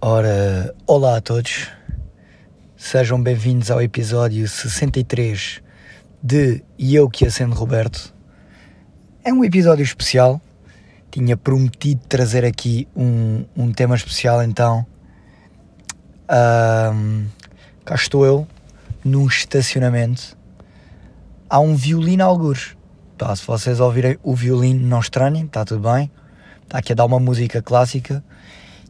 Ora, olá a todos, sejam bem-vindos ao episódio 63 de E Eu Que Acendo Roberto. É um episódio especial, tinha prometido trazer aqui um, um tema especial, então um, cá estou eu, num estacionamento, há um violino algures. Tá, se vocês ouvirem o violino, não estranhem, está tudo bem, está aqui a dar uma música clássica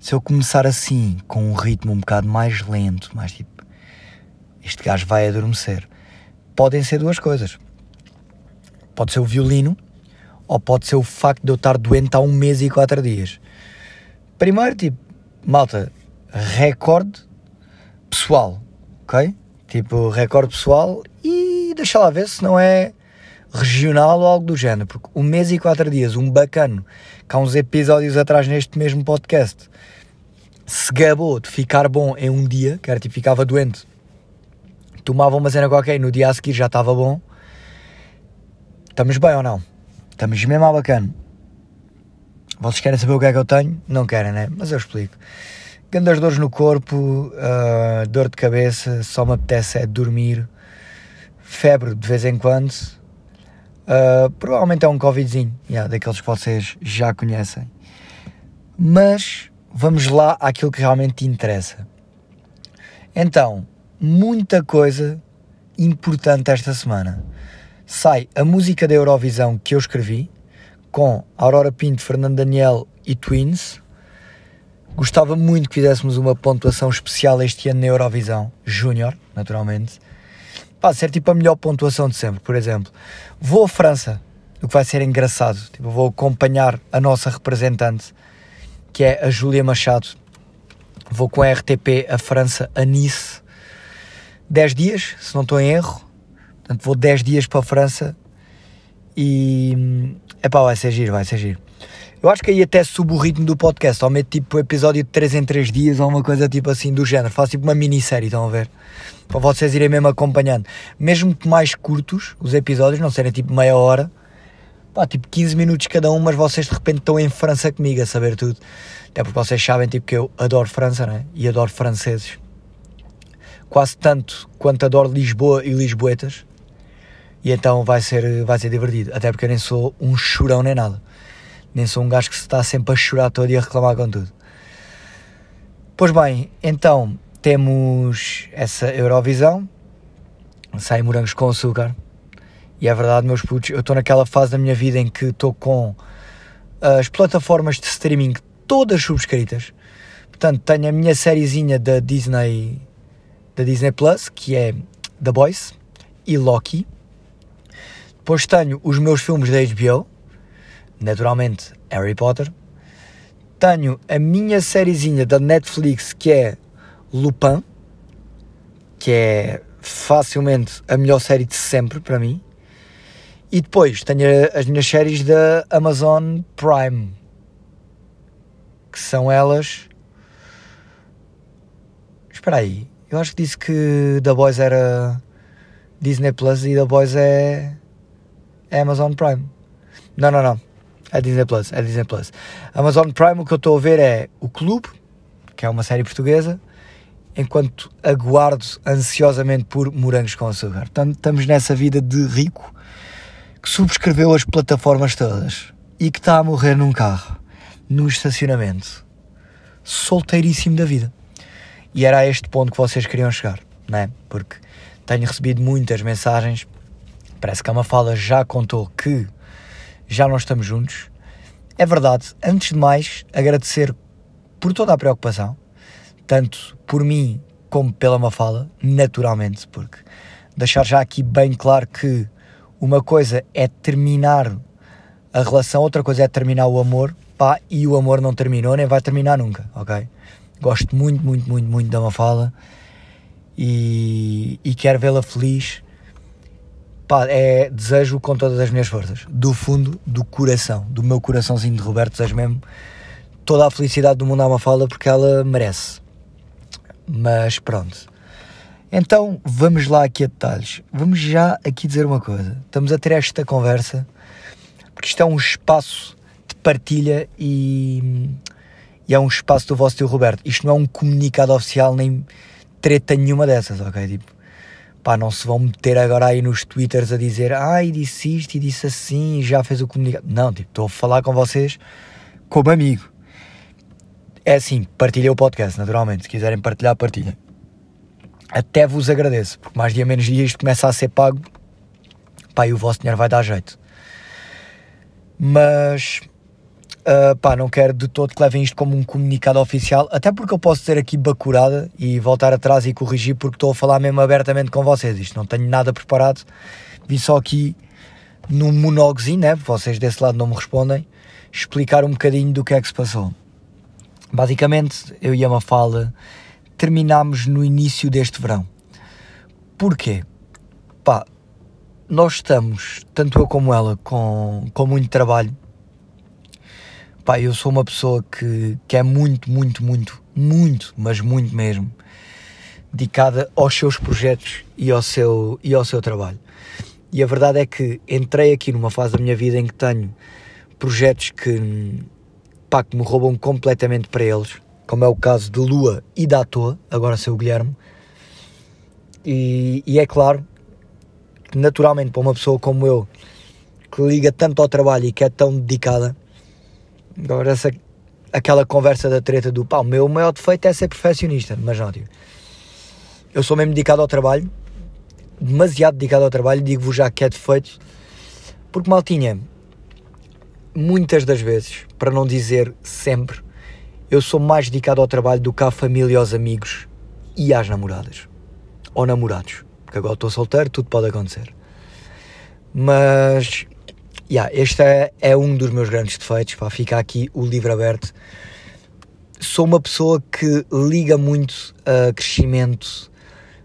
se eu começar assim, com um ritmo um bocado mais lento, mais tipo, este gajo vai adormecer, podem ser duas coisas. Pode ser o violino, ou pode ser o facto de eu estar doente há um mês e quatro dias. Primeiro, tipo, malta, recorde pessoal, ok? Tipo, recorde pessoal e deixa lá ver se não é regional ou algo do género, porque um mês e quatro dias, um bacano, que há uns episódios atrás neste mesmo podcast, se gabou de ficar bom em um dia, que era tipo, ficava doente, tomava uma cena qualquer e no dia a seguir já estava bom, estamos bem ou não? Estamos mesmo a bacana. Vocês querem saber o que é que eu tenho? Não querem, né? Mas eu explico. Grandes dores no corpo, uh, dor de cabeça, só me apetece é dormir, febre de vez em quando, Uh, provavelmente é um Covidzinho, yeah, daqueles que vocês já conhecem. Mas vamos lá àquilo que realmente te interessa. Então, muita coisa importante esta semana. Sai a música da Eurovisão que eu escrevi, com Aurora Pinto, Fernando Daniel e Twins. Gostava muito que fizéssemos uma pontuação especial este ano na Eurovisão, Júnior, naturalmente pá, ser tipo a melhor pontuação de sempre, por exemplo. Vou à França, o que vai ser engraçado, tipo, vou acompanhar a nossa representante, que é a Júlia Machado. Vou com a RTP a França, a Nice, 10 dias, se não estou em erro. Portanto, vou 10 dias para a França e. é pá, vai ser giro, vai ser giro. Eu acho que aí até subo o ritmo do podcast, ou meto tipo episódio de 3 em 3 dias ou uma coisa tipo assim do género. Faço tipo uma minissérie, estão a ver? Para vocês irem mesmo acompanhando. Mesmo que mais curtos, os episódios, não serem tipo meia hora, pá, tipo 15 minutos cada um, mas vocês de repente estão em França comigo a saber tudo. Até porque vocês sabem tipo que eu adoro França, né? E adoro franceses. Quase tanto quanto adoro Lisboa e Lisboetas. E então vai ser, vai ser divertido. Até porque eu nem sou um chorão nem nada. Nem sou um gajo que se está sempre a chorar todo e a reclamar com tudo. Pois bem, então temos essa Eurovisão, sai morangos com açúcar. E é verdade, meus putos, eu estou naquela fase da minha vida em que estou com as plataformas de streaming todas subscritas. Portanto, tenho a minha sériezinha da Disney, da Disney Plus, que é The Boys e Loki. Depois tenho os meus filmes da HBO, naturalmente Harry Potter. Tenho a minha sériezinha da Netflix que é Lupin, que é facilmente a melhor série de sempre para mim. E depois tenho as minhas séries da Amazon Prime, que são elas. Espera aí, eu acho que disse que The Boys era Disney Plus e The Boys é, é Amazon Prime. Não, não, não. É Disney Plus, é Disney Plus. Amazon Prime, o que eu estou a ver é o Clube, que é uma série portuguesa, enquanto aguardo ansiosamente por Morangos com Açúcar. Portanto, estamos nessa vida de rico que subscreveu as plataformas todas e que está a morrer num carro, num estacionamento, solteiríssimo da vida. E era a este ponto que vocês queriam chegar, não é? Porque tenho recebido muitas mensagens, parece que a Mafala já contou que já não estamos juntos. É verdade, antes de mais, agradecer por toda a preocupação, tanto por mim como pela Mafala, naturalmente, porque deixar já aqui bem claro que uma coisa é terminar a relação, outra coisa é terminar o amor, pá, e o amor não terminou, nem vai terminar nunca, ok? Gosto muito, muito, muito, muito da Mafala e, e quero vê-la feliz pá, é desejo com todas as minhas forças, do fundo do coração, do meu coraçãozinho de Roberto, desejo mesmo toda a felicidade do mundo à Mafalda porque ela merece. Mas pronto. Então vamos lá aqui a detalhes. Vamos já aqui dizer uma coisa. Estamos a ter esta conversa porque isto é um espaço de partilha e, e é um espaço do vosso tio Roberto. Isto não é um comunicado oficial nem treta nenhuma dessas, ok? Tipo, pá, não se vão meter agora aí nos twitters a dizer ai, disse isto e disse assim e já fez o comunicado. Não, tipo, estou a falar com vocês como amigo. É assim, partilhem o podcast, naturalmente. Se quiserem partilhar, partilhem. Até vos agradeço, porque mais dia menos dia isto começa a ser pago. Pá, e o vosso dinheiro vai dar jeito. Mas Uh, pá, não quero de todo que levem isto como um comunicado oficial, até porque eu posso ser aqui bacurada e voltar atrás e corrigir porque estou a falar mesmo abertamente com vocês. Isto não tenho nada preparado, vim só aqui num monólogozinho, né? Vocês desse lado não me respondem, explicar um bocadinho do que é que se passou. Basicamente, eu e a Mafala terminámos no início deste verão. Porquê? Pá, nós estamos, tanto eu como ela, com, com muito trabalho Pá, eu sou uma pessoa que, que é muito, muito, muito, muito, mas muito mesmo, dedicada aos seus projetos e ao seu, e ao seu trabalho. E a verdade é que entrei aqui numa fase da minha vida em que tenho projetos que, pá, que me roubam completamente para eles, como é o caso de Lua e da Toa, agora seu Guilherme. E, e é claro que, naturalmente, para uma pessoa como eu, que liga tanto ao trabalho e que é tão dedicada, Agora, essa, aquela conversa da treta do pá, o meu maior defeito é ser perfeccionista, mas não, tipo, eu sou mesmo dedicado ao trabalho, demasiado dedicado ao trabalho, digo-vos já que é defeito, porque maltinha, muitas das vezes, para não dizer sempre, eu sou mais dedicado ao trabalho do que à família aos amigos e às namoradas, ou namorados, porque agora estou solteiro, tudo pode acontecer. Mas yeah, este é, é um dos meus grandes defeitos, para ficar aqui o livro aberto. Sou uma pessoa que liga muito a crescimento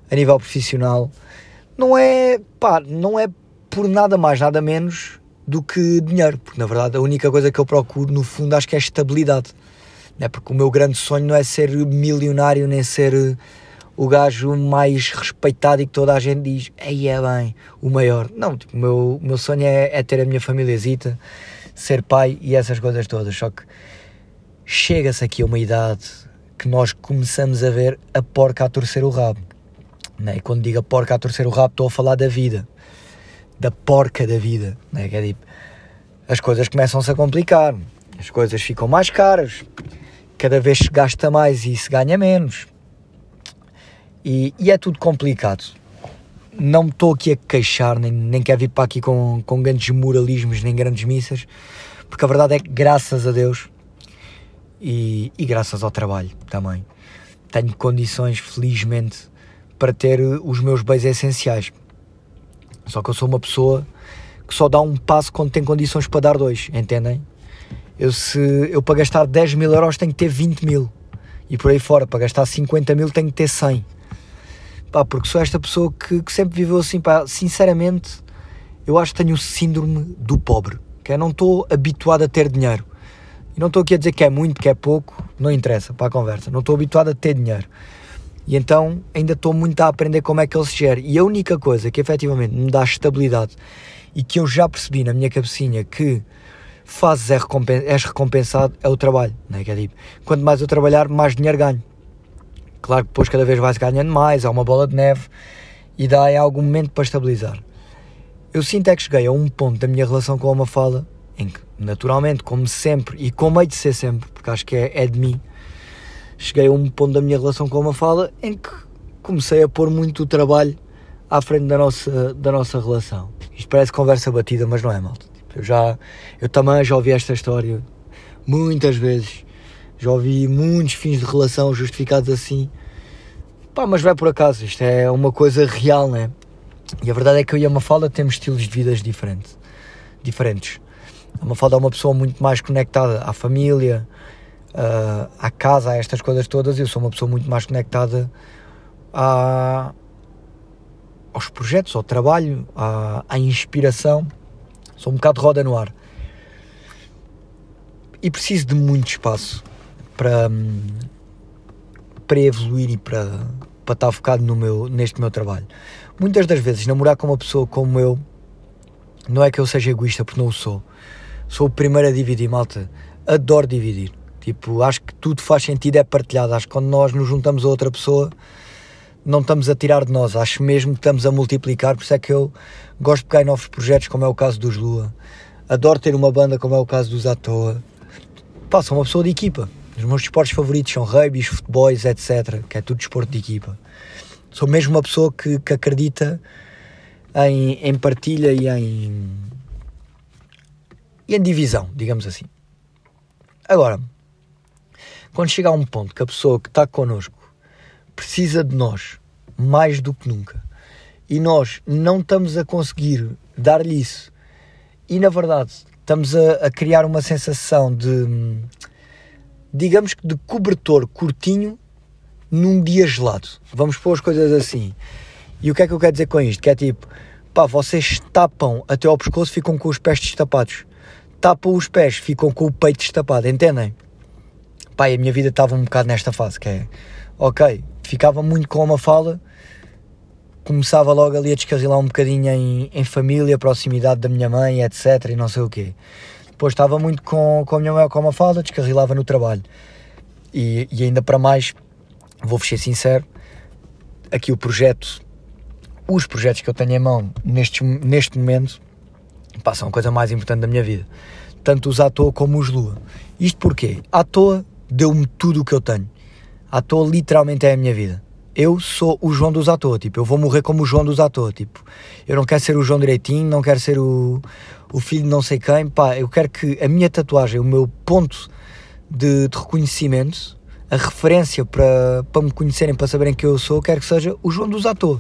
a nível profissional. Não é, pá, não é por nada mais, nada menos do que dinheiro, porque na verdade a única coisa que eu procuro no fundo acho que é estabilidade. Né? Porque o meu grande sonho não é ser milionário nem ser o gajo mais respeitado e que toda a gente diz, aí é bem, o maior. Não, tipo, o meu, meu sonho é, é ter a minha famíliazita, ser pai e essas coisas todas. Só que chega-se aqui a uma idade que nós começamos a ver a porca a torcer o rabo. Né? E quando digo a porca a torcer o rabo, estou a falar da vida, da porca da vida. Né? Que é tipo, as coisas começam-se a complicar, as coisas ficam mais caras, cada vez se gasta mais e se ganha menos e, e é tudo complicado. Não me estou aqui a queixar, nem, nem quero vir para aqui com, com grandes moralismos, nem grandes missas, porque a verdade é que, graças a Deus e, e graças ao trabalho também, tenho condições, felizmente, para ter os meus bens essenciais. Só que eu sou uma pessoa que só dá um passo quando tem condições para dar dois, entendem? Eu, se, eu para gastar 10 mil euros tenho que ter 20 mil. E por aí fora, para gastar 50 mil tenho que ter 100. Pá, porque sou esta pessoa que, que sempre viveu assim, pá, sinceramente, eu acho que tenho o síndrome do pobre, que é não estou habituado a ter dinheiro. E não estou aqui a dizer que é muito, que é pouco, não interessa para a conversa. Não estou habituado a ter dinheiro. E então ainda estou muito a aprender como é que ele se gera. E a única coisa que efetivamente me dá estabilidade e que eu já percebi na minha cabecinha que fazes é és recompensado é o trabalho. Não é? que é tipo, quanto mais eu trabalhar, mais dinheiro ganho. Claro que depois cada vez vai-se ganhando mais, há uma bola de neve e dá em algum momento para estabilizar. Eu sinto é que cheguei a um ponto da minha relação com a Mafala em que, naturalmente, como sempre, e como hei de ser sempre, porque acho que é, é de mim, cheguei a um ponto da minha relação com a Mafala em que comecei a pôr muito o trabalho à frente da nossa, da nossa relação. Isto parece conversa batida, mas não é, malta. Tipo, eu, já, eu também já ouvi esta história muitas vezes já ouvi muitos fins de relação justificados assim. Pá, mas vai por acaso, isto é uma coisa real, né? E a verdade é que eu e a Mafalda temos estilos de vidas diferentes. diferentes. A Mafalda é uma pessoa muito mais conectada à família, uh, à casa, a estas coisas todas. Eu sou uma pessoa muito mais conectada à, aos projetos, ao trabalho, à, à inspiração. Sou um bocado roda no ar. E preciso de muito espaço para, para evoluir e para, para estar focado no meu, neste meu trabalho. Muitas das vezes, namorar com uma pessoa como eu, não é que eu seja egoísta, porque não o sou. Sou o primeiro a dividir, malta. Adoro dividir. Tipo, acho que tudo faz sentido, é partilhado. Acho que quando nós nos juntamos a outra pessoa, não estamos a tirar de nós, acho mesmo que estamos a multiplicar. Por isso é que eu gosto de pegar em novos projetos, como é o caso dos Lua. Adoro ter uma banda, como é o caso dos À Toa. Pá, sou uma pessoa de equipa. Os meus esportes favoritos são rugby, futebols, etc. Que é tudo desporto de equipa. Sou mesmo uma pessoa que, que acredita em, em partilha e em, e em divisão, digamos assim. Agora, quando chega a um ponto que a pessoa que está connosco precisa de nós mais do que nunca e nós não estamos a conseguir dar-lhe isso e na verdade estamos a, a, criar uma sensação de digamos que de cobertor curtinho num dia gelado vamos pôr as coisas assim e o que é que eu quero dizer com isto? que é tipo pá, vocês tapam até ao pescoço ficam com os pés destapados tapam os pés ficam com o peito destapado entendem? pá, a minha vida estava um bocado nesta fase que é ok, ficava muito com uma fala, começava logo ali a descarrilar um bocadinho em, em família, proximidade da minha mãe, etc. e não sei o quê. Depois estava muito com, com a minha mãe com uma fala, descarrilava no trabalho. E, e ainda para mais, vou-vos ser sincero, aqui o projeto, os projetos que eu tenho em mão neste, neste momento, são a coisa mais importante da minha vida. Tanto os à toa como os Lua. Isto porquê? À toa deu-me tudo o que eu tenho à toa literalmente é a minha vida. Eu sou o João dos à toa, tipo, eu vou morrer como o João dos à toa, tipo, eu não quero ser o João direitinho, não quero ser o, o filho de não sei quem, pá, eu quero que a minha tatuagem, o meu ponto de, de reconhecimento, a referência para, para me conhecerem, para saberem que eu sou, quero que seja o João dos à toa.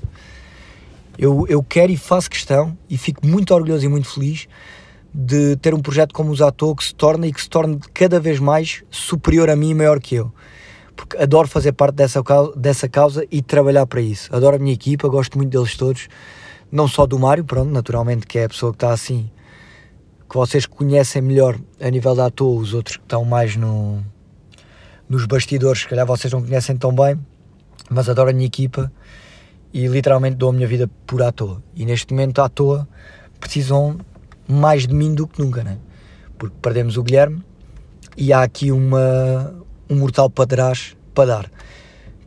Eu, eu quero e faço questão e fico muito orgulhoso e muito feliz de ter um projeto como o toa que se torna e que se torne cada vez mais superior a mim e maior que eu porque adoro fazer parte dessa, dessa causa e trabalhar para isso. Adoro a minha equipa, gosto muito deles todos, não só do Mário, pronto, naturalmente, que é a pessoa que está assim, que vocês conhecem melhor a nível da toa, os outros que estão mais no, nos bastidores, se calhar vocês não conhecem tão bem, mas adoro a minha equipa e literalmente dou a minha vida por à toa. E neste momento, à toa, precisam mais de mim do que nunca, né? Porque perdemos o Guilherme e há aqui uma, um mortal para trás para dar.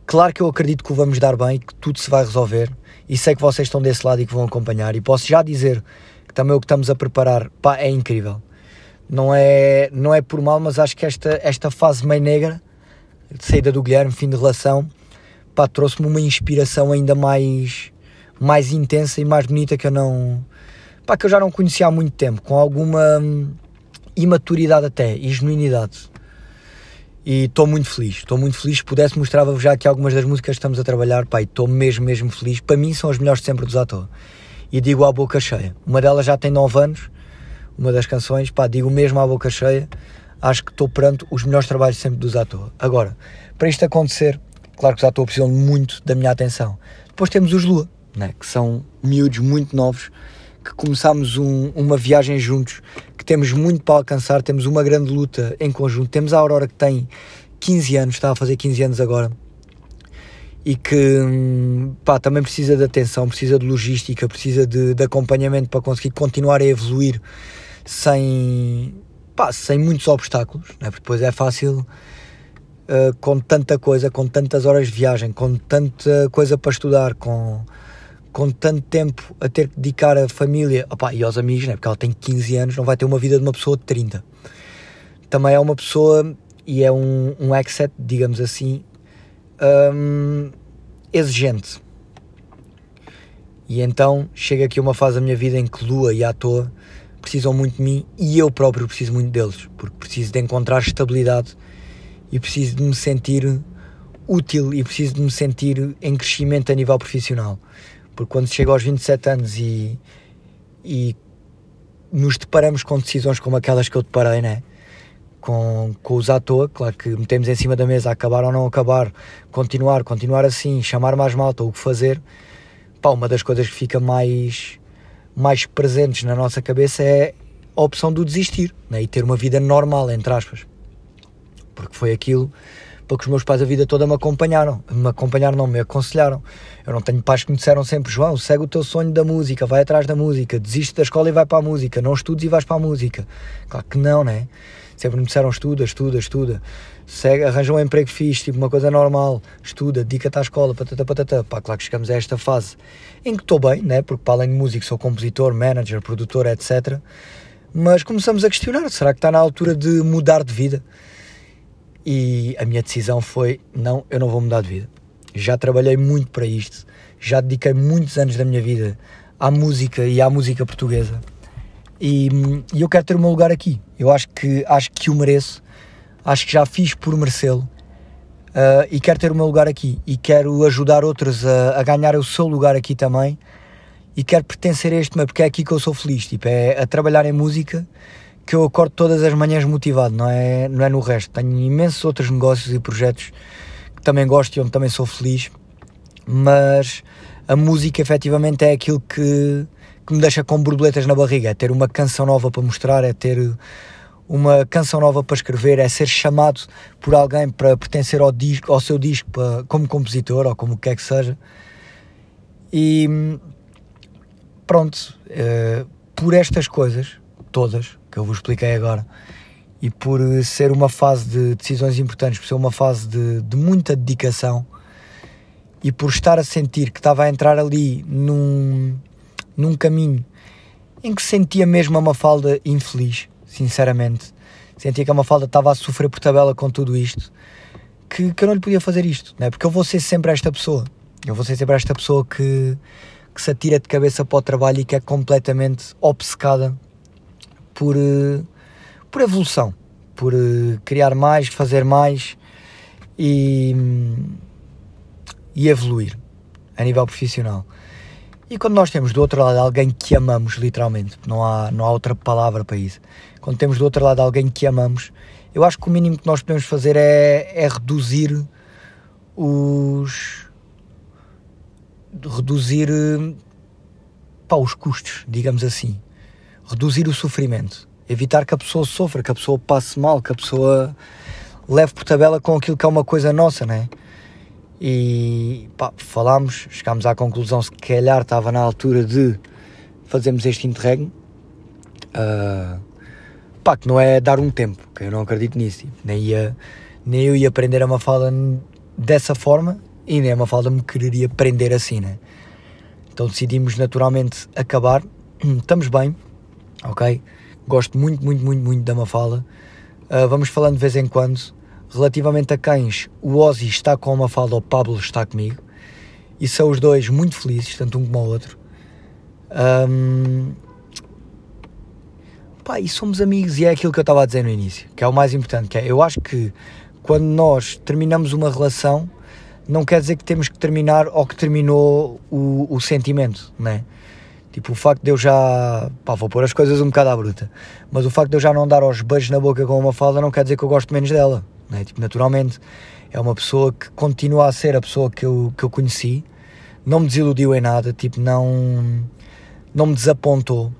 Claro que eu acredito que o vamos dar bem, que tudo se vai resolver e sei que vocês estão desse lado e que vão acompanhar. E posso já dizer que também o que estamos a preparar pá, é incrível. Não é, não é por mal, mas acho que esta, esta fase meio negra de saída do Guilherme, fim de relação, trouxe-me uma inspiração ainda mais, mais intensa e mais bonita que eu não. Pá, que eu já não conhecia há muito tempo, com alguma hum, imaturidade até e genuinidade e estou muito feliz, estou muito feliz. Se pudesse, mostrava-vos já aqui algumas das músicas que estamos a trabalhar, pá, estou mesmo, mesmo feliz. Para mim, são as melhores sempre dos Ató. E digo à boca cheia. Uma delas já tem 9 anos, uma das canções, pá, digo mesmo à boca cheia. Acho que estou perante os melhores trabalhos sempre dos Ató. Agora, para isto acontecer, claro que os Ató precisam muito da minha atenção. Depois temos os Lua, né, que são miúdos muito novos, que começámos um, uma viagem juntos temos muito para alcançar, temos uma grande luta em conjunto. Temos a Aurora que tem 15 anos, está a fazer 15 anos agora, e que pá, também precisa de atenção, precisa de logística, precisa de, de acompanhamento para conseguir continuar a evoluir sem, pá, sem muitos obstáculos, né? porque depois é fácil. Uh, com tanta coisa, com tantas horas de viagem, com tanta coisa para estudar, com, com tanto tempo a ter que dedicar à família opa, e aos amigos, né? porque ela tem 15 anos, não vai ter uma vida de uma pessoa de 30. Também é uma pessoa e é um, um exet, digamos assim, um, exigente. E então chega aqui uma fase da minha vida em que Lua e à toa precisam muito de mim e eu próprio preciso muito deles, porque preciso de encontrar estabilidade e preciso de me sentir útil e preciso de me sentir em crescimento a nível profissional. Porque quando chega aos 27 anos e, e nos deparamos com decisões como aquelas que eu deparei, né? Com, com os à toa, claro que metemos em cima da mesa acabar ou não acabar, continuar, continuar assim, chamar mais malta, o que fazer. Pá, uma das coisas que fica mais, mais presentes na nossa cabeça é a opção do desistir né? e ter uma vida normal, entre aspas. Porque foi aquilo porque os meus pais a vida toda me acompanharam, me acompanharam, não me aconselharam. Eu não tenho pais que me disseram sempre: João, segue o teu sonho da música, vai atrás da música, desiste da escola e vai para a música, não estudes e vais para a música. Claro que não, né? Sempre me disseram estuda, estuda, estuda. Segue, arranja um emprego fixe, tipo uma coisa normal, estuda, dedica-te à escola, patata, patata. Pá, claro que chegamos a esta fase em que estou bem, né? porque para além de músico sou compositor, manager, produtor, etc. Mas começamos a questionar, será que está na altura de mudar de vida? E a minha decisão foi, não, eu não vou mudar de vida. Já trabalhei muito para isto, já dediquei muitos anos da minha vida à música e à música portuguesa. E, e eu quero ter o meu lugar aqui. Eu acho que, acho que o mereço, acho que já fiz por merecê-lo. Uh, e quero ter o meu lugar aqui e quero ajudar outros a, a, ganhar o seu lugar aqui também e quero pertencer a este meio porque é aqui que eu sou feliz, tipo, é a trabalhar em música que eu acordo todas as manhãs motivado, não é, não é no resto. Tenho imensos outros negócios e projetos que também gosto e onde também sou feliz, mas a música efetivamente é aquilo que, que me deixa com borboletas na barriga, é ter uma canção nova para mostrar, é ter uma canção nova para escrever, é ser chamado por alguém para pertencer ao, disco, ao seu disco para, como compositor ou como quer que seja. E pronto, uh, por estas coisas todas que eu vos expliquei agora e por ser uma fase de decisões importantes, por ser uma fase de, de muita dedicação e por estar a sentir que estava a entrar ali num, num caminho em que sentia mesmo uma falda infeliz, sinceramente. Sentia que a Mafalda estava a sofrer por tabela com tudo isto, que, que eu não lhe podia fazer isto, né? porque eu vou ser sempre esta pessoa. Eu vou ser sempre esta pessoa que, que se atira de cabeça para o trabalho e que é completamente obcecada por, uh, por evolução, por uh, criar mais, fazer mais e. E evoluir a nível profissional. E quando nós temos do outro lado alguém que amamos, literalmente, não há, não há outra palavra para isso, quando temos do outro lado alguém que amamos, eu acho que o mínimo que nós podemos fazer é, é reduzir os. reduzir. Pá, os custos, digamos assim. Reduzir o sofrimento. Evitar que a pessoa sofra, que a pessoa passe mal, que a pessoa leve por tabela com aquilo que é uma coisa nossa, né? e pá, falámos, chegámos à conclusão se calhar estava na altura de fazermos este interregno. Uh, pá, que não é dar um tempo, que eu não acredito nisso. Tipo, nem, ia, nem eu ia aprender a Mafalda dessa forma e nem a Mafalda me quereria prender assim, né? Então decidimos naturalmente acabar. Estamos bem, ok? Gosto muito, muito, muito, muito da Mafalda. Uh, vamos falando de vez em quando. Relativamente a cães, o Ozzy está com uma falda, o Pablo está comigo. E são os dois muito felizes, tanto um como o outro. Um... Pá, e somos amigos, e é aquilo que eu estava a dizer no início, que é o mais importante, que é, eu acho que quando nós terminamos uma relação, não quer dizer que temos que terminar ou que terminou o, o sentimento, né? Tipo, o facto de eu já. pá, vou pôr as coisas um bocado à bruta, mas o facto de eu já não dar aos beijos na boca com uma falda não quer dizer que eu gosto menos dela. Né? Tipo, naturalmente é uma pessoa que continua a ser a pessoa que eu, que eu conheci, não me desiludiu em nada, tipo, não, não me desapontou,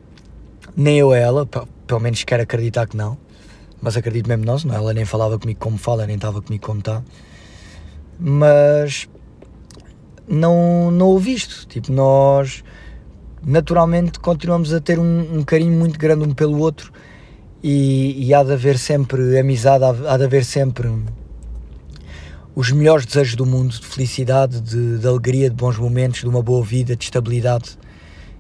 nem eu ela, pelo menos quero acreditar que não, mas acredito mesmo não, ela nem falava comigo como fala, nem estava comigo como está. Mas não, não o visto, tipo, nós naturalmente continuamos a ter um, um carinho muito grande um pelo outro e, e há de haver sempre amizade, há, de haver sempre os melhores desejos do mundo de felicidade, de, de, alegria, de bons momentos, de uma boa vida, de estabilidade,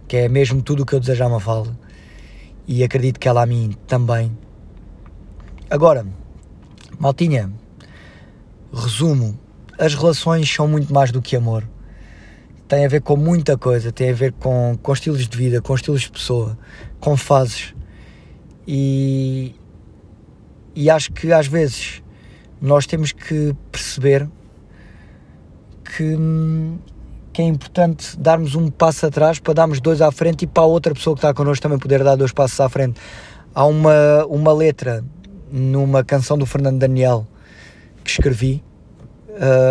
que é mesmo tudo o que eu desejo a Mafalda e acredito que ela a mim também. Agora, Maltinha, resumo: as relações são muito mais do que amor. Tem a ver com muita coisa, tem a ver com, com estilos de vida, com estilos de pessoa, com fases. E, e acho que às vezes nós temos que perceber que, que é importante darmos um passo atrás para darmos dois à frente e para a outra pessoa que está connosco também poder dar dois passos à frente. Há uma, uma letra numa canção do Fernando Daniel que escrevi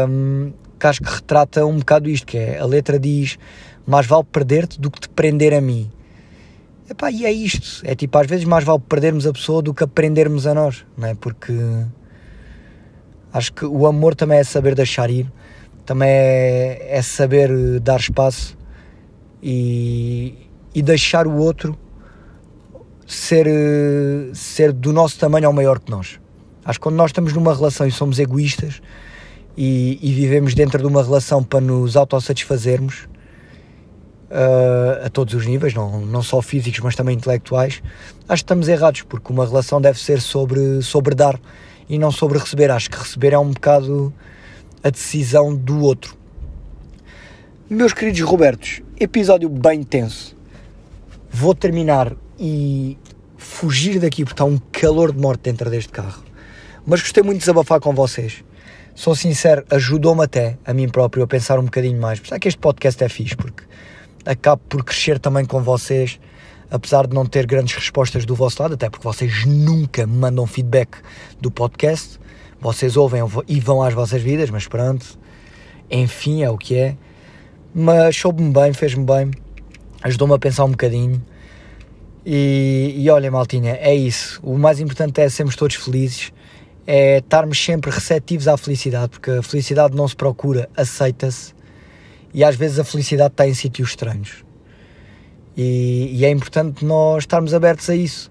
um, que acho que retrata um bocado isto, que é a letra diz mais vale perder-te do que te prender a mim. Epá, e é isto. É tipo, às vezes mais vale perdermos a pessoa do que aprendermos a nós, não é? Porque acho que o amor também é saber deixar ir, também é, é saber eh, dar espaço e, e deixar o outro ser, uh, ser do nosso tamanho ou maior que nós. Acho que quando nós estamos numa relação e somos egoístas e, e vivemos dentro de uma relação para nos autossatisfazermos, uh, a todos os níveis, não, não só físicos, mas também intelectuais, acho que estamos errados, porque uma relação deve ser sobre, sobre dar e não sobre receber. Acho que receber é um bocado a decisão do outro. Meus queridos Robertos, episódio bem tenso. Vou terminar e fugir daqui porque está um calor de morte dentro deste carro. Mas gostei muito de desabafar com vocês. Sou sincero, ajudou-me até a mim próprio a pensar um bocadinho mais. Por isso é que este podcast é fixe, porque acabo por crescer também com vocês, apesar de não ter grandes respostas do vosso lado, até porque vocês nunca me mandam feedback do podcast. Vocês ouvem e vão às vossas vidas, mas pronto, enfim, é o que é. Mas soube-me bem, fez-me bem, ajudou-me a pensar um bocadinho. E, e olha, Maltinha, é isso. O mais importante é sermos todos felizes, é estarmos sempre receptivos à felicidade, porque a felicidade não se procura, aceita-se e às vezes a felicidade está em sítios estranhos. E, e, é importante nós estarmos abertos a isso.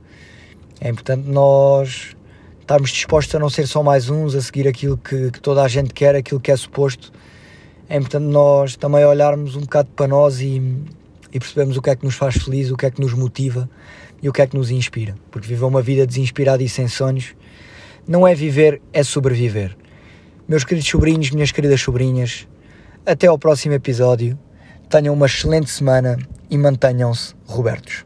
É importante nós estarmos dispostos a não ser só mais uns, a seguir aquilo que, que toda a gente quer, aquilo que é suposto. É importante nós também olharmos um bocado para nós e, e percebermos o que é que nos faz feliz, o que é que nos motiva e o que é que nos inspira. Porque viver uma vida desinspirada e sem sonhos não é viver, é sobreviver. Meus queridos sobrinhos, minhas queridas sobrinhas, até ao próximo episódio. Tenham uma excelente semana e mantenham-se Robertos.